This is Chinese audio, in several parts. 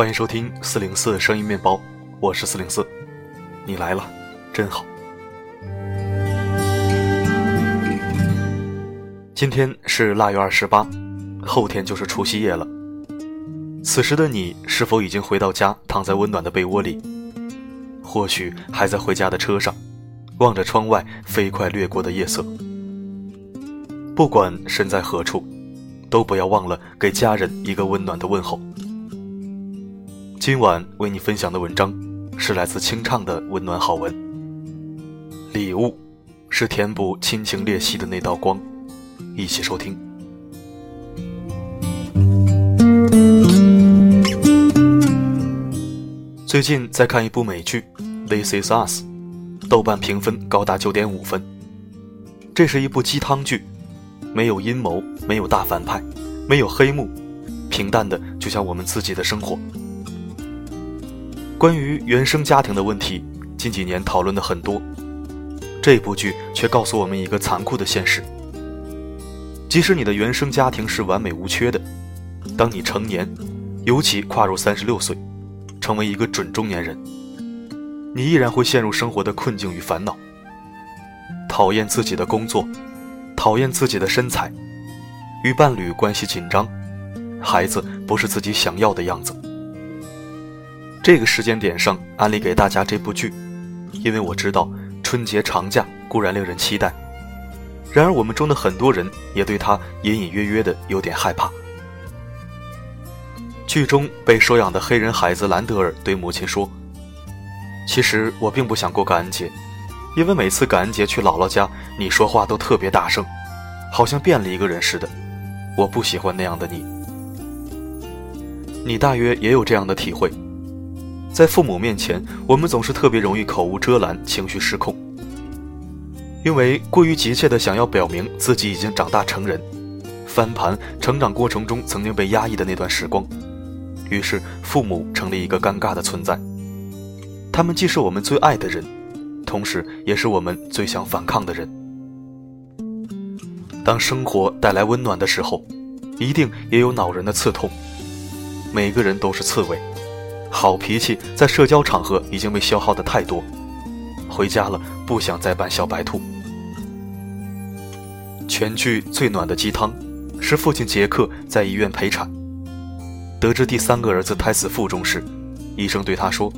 欢迎收听四零四声音面包，我是四零四，你来了，真好。今天是腊月二十八，后天就是除夕夜了。此时的你是否已经回到家，躺在温暖的被窝里？或许还在回家的车上，望着窗外飞快掠过的夜色。不管身在何处，都不要忘了给家人一个温暖的问候。今晚为你分享的文章，是来自清唱的温暖好文。礼物，是填补亲情裂隙的那道光。一起收听。最近在看一部美剧《This Is Us》，豆瓣评分高达九点五分。这是一部鸡汤剧，没有阴谋，没有大反派，没有黑幕，平淡的就像我们自己的生活。关于原生家庭的问题，近几年讨论的很多，这部剧却告诉我们一个残酷的现实。即使你的原生家庭是完美无缺的，当你成年，尤其跨入三十六岁，成为一个准中年人，你依然会陷入生活的困境与烦恼。讨厌自己的工作，讨厌自己的身材，与伴侣关系紧张，孩子不是自己想要的样子。这个时间点上安利给大家这部剧，因为我知道春节长假固然令人期待。然而，我们中的很多人也对他隐隐约约的有点害怕。剧中被收养的黑人孩子兰德尔对母亲说：“其实我并不想过感恩节，因为每次感恩节去姥姥家，你说话都特别大声，好像变了一个人似的。我不喜欢那样的你。你大约也有这样的体会，在父母面前，我们总是特别容易口无遮拦，情绪失控。”因为过于急切地想要表明自己已经长大成人，翻盘成长过程中曾经被压抑的那段时光，于是父母成了一个尴尬的存在。他们既是我们最爱的人，同时也是我们最想反抗的人。当生活带来温暖的时候，一定也有恼人的刺痛。每个人都是刺猬，好脾气在社交场合已经被消耗的太多。回家了，不想再扮小白兔。全剧最暖的鸡汤，是父亲杰克在医院陪产，得知第三个儿子胎死腹中时，医生对他说：“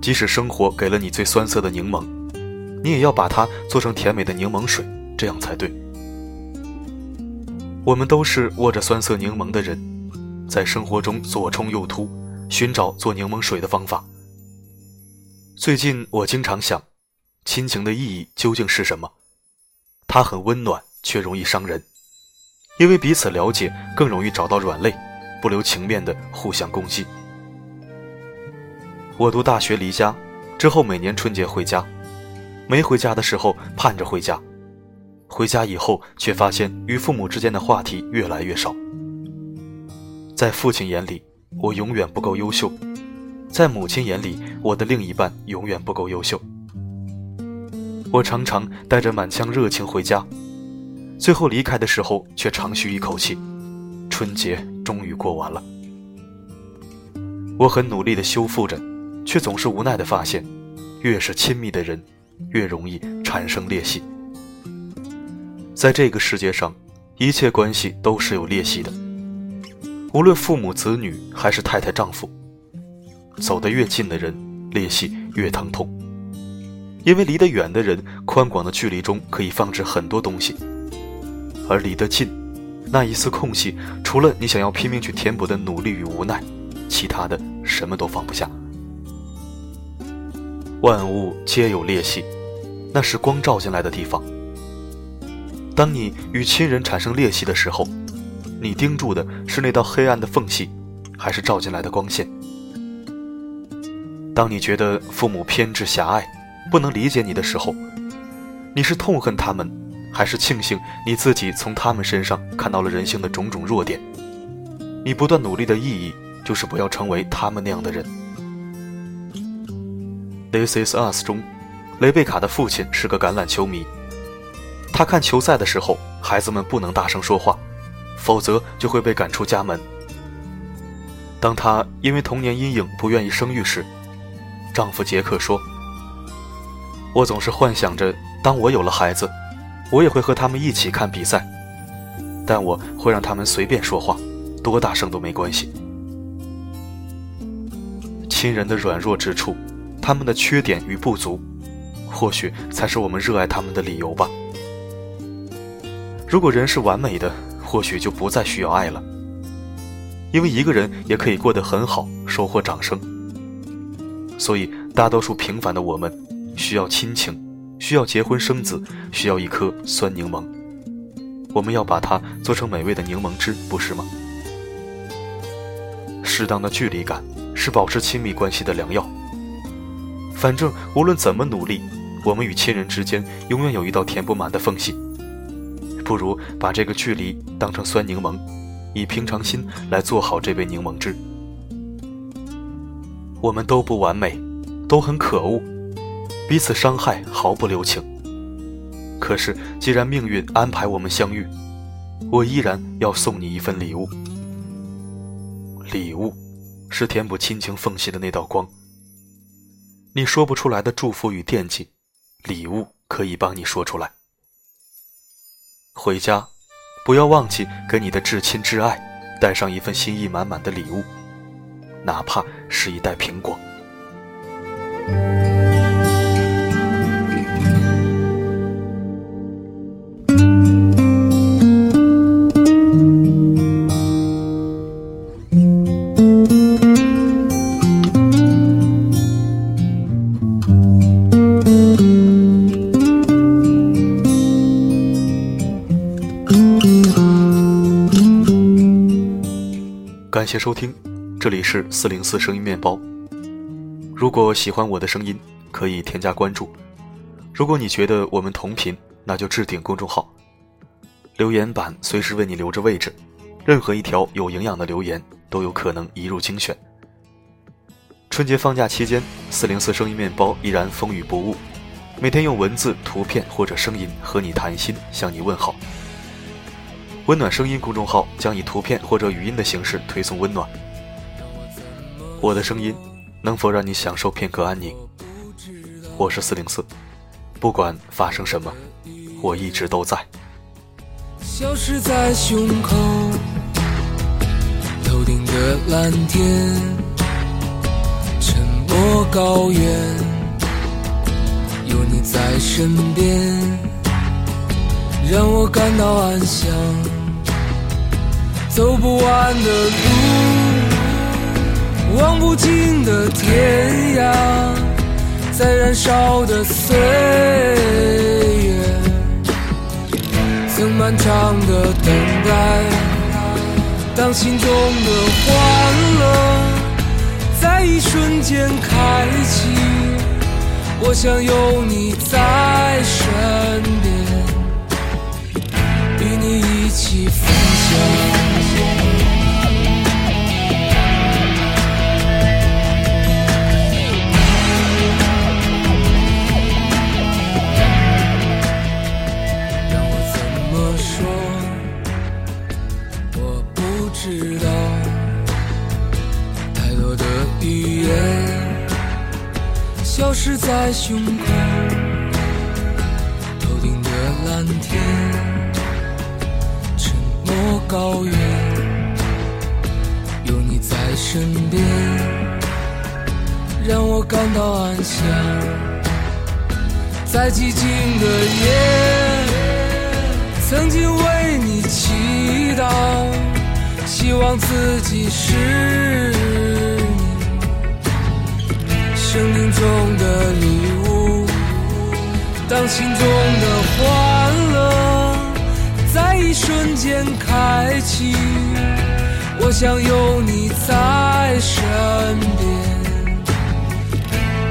即使生活给了你最酸涩的柠檬，你也要把它做成甜美的柠檬水，这样才对。”我们都是握着酸涩柠檬的人，在生活中左冲右突，寻找做柠檬水的方法。最近我经常想，亲情的意义究竟是什么？它很温暖，却容易伤人，因为彼此了解，更容易找到软肋，不留情面的互相攻击。我读大学离家之后，每年春节回家，没回家的时候盼着回家，回家以后却发现与父母之间的话题越来越少。在父亲眼里，我永远不够优秀。在母亲眼里，我的另一半永远不够优秀。我常常带着满腔热情回家，最后离开的时候却长吁一口气，春节终于过完了。我很努力地修复着，却总是无奈地发现，越是亲密的人，越容易产生裂隙。在这个世界上，一切关系都是有裂隙的，无论父母子女还是太太丈夫。走得越近的人，裂隙越疼痛，因为离得远的人，宽广的距离中可以放置很多东西，而离得近，那一丝空隙，除了你想要拼命去填补的努力与无奈，其他的什么都放不下。万物皆有裂隙，那是光照进来的地方。当你与亲人产生裂隙的时候，你盯住的是那道黑暗的缝隙，还是照进来的光线？当你觉得父母偏执狭隘，不能理解你的时候，你是痛恨他们，还是庆幸你自己从他们身上看到了人性的种种弱点？你不断努力的意义，就是不要成为他们那样的人。《This Is Us》中，雷贝卡的父亲是个橄榄球迷，他看球赛的时候，孩子们不能大声说话，否则就会被赶出家门。当她因为童年阴影不愿意生育时，丈夫杰克说：“我总是幻想着，当我有了孩子，我也会和他们一起看比赛，但我会让他们随便说话，多大声都没关系。亲人的软弱之处，他们的缺点与不足，或许才是我们热爱他们的理由吧。如果人是完美的，或许就不再需要爱了，因为一个人也可以过得很好，收获掌声。”所以，大多数平凡的我们，需要亲情，需要结婚生子，需要一颗酸柠檬。我们要把它做成美味的柠檬汁，不是吗？适当的距离感是保持亲密关系的良药。反正无论怎么努力，我们与亲人之间永远有一道填不满的缝隙。不如把这个距离当成酸柠檬，以平常心来做好这杯柠檬汁。我们都不完美，都很可恶，彼此伤害毫不留情。可是，既然命运安排我们相遇，我依然要送你一份礼物。礼物，是填补亲情缝隙的那道光。你说不出来的祝福与惦记，礼物可以帮你说出来。回家，不要忘记给你的至亲至爱带上一份心意满满的礼物。哪怕是一袋苹果。感谢收听。这里是四零四声音面包。如果喜欢我的声音，可以添加关注。如果你觉得我们同频，那就置顶公众号。留言板随时为你留着位置，任何一条有营养的留言都有可能一入精选。春节放假期间，四零四声音面包依然风雨不误，每天用文字、图片或者声音和你谈心，向你问好。温暖声音公众号将以图片或者语音的形式推送温暖。我的声音能否让你享受片刻安宁？我是四零四，不管发生什么，我一直都在。消失在胸口，头顶的蓝天，沉默高原，有你在身边，让我感到安详。走不完的路。望不尽的天涯，在燃烧的岁月，曾漫长的等待。当心中的欢乐在一瞬间开启，我想有你在身边，与你一起分享。胸口，头顶的蓝天，沉默高原，有你在身边，让我感到安详。在寂静的夜，曾经为你祈祷，希望自己是。生命中的礼物，当心中的欢乐在一瞬间开启，我想有你在身边，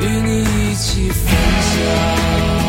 与你一起分享。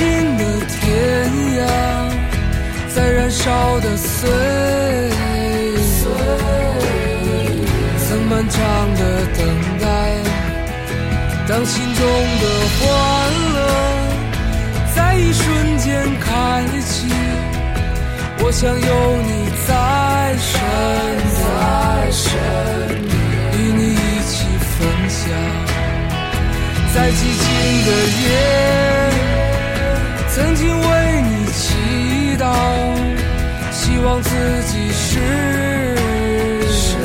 近的天涯，在燃烧的岁月，曾漫长的等待，当心中的欢乐在一瞬间开启，我想有你在身边，与你一起分享。在寂静的夜，曾经为你祈祷，希望自己是是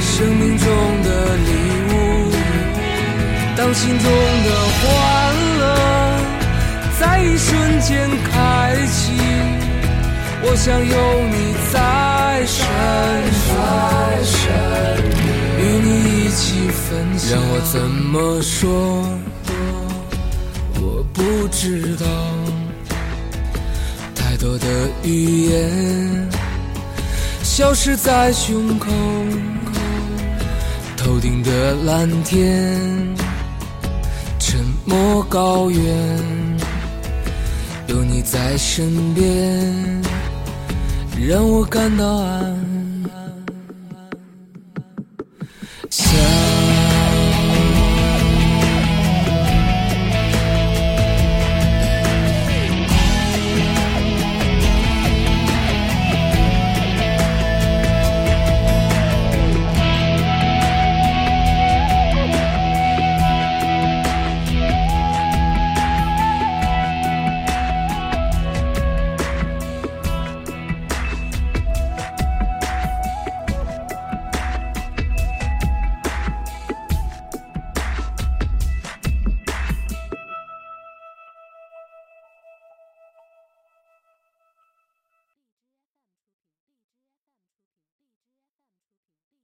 生命中的礼物。当心中的欢乐在一瞬间开启，我想有你在身边，与你一起分享。让我怎么说？不知道。太多的语言消失在胸口，头顶的蓝天，沉默高原，有你在身边，让我感到安。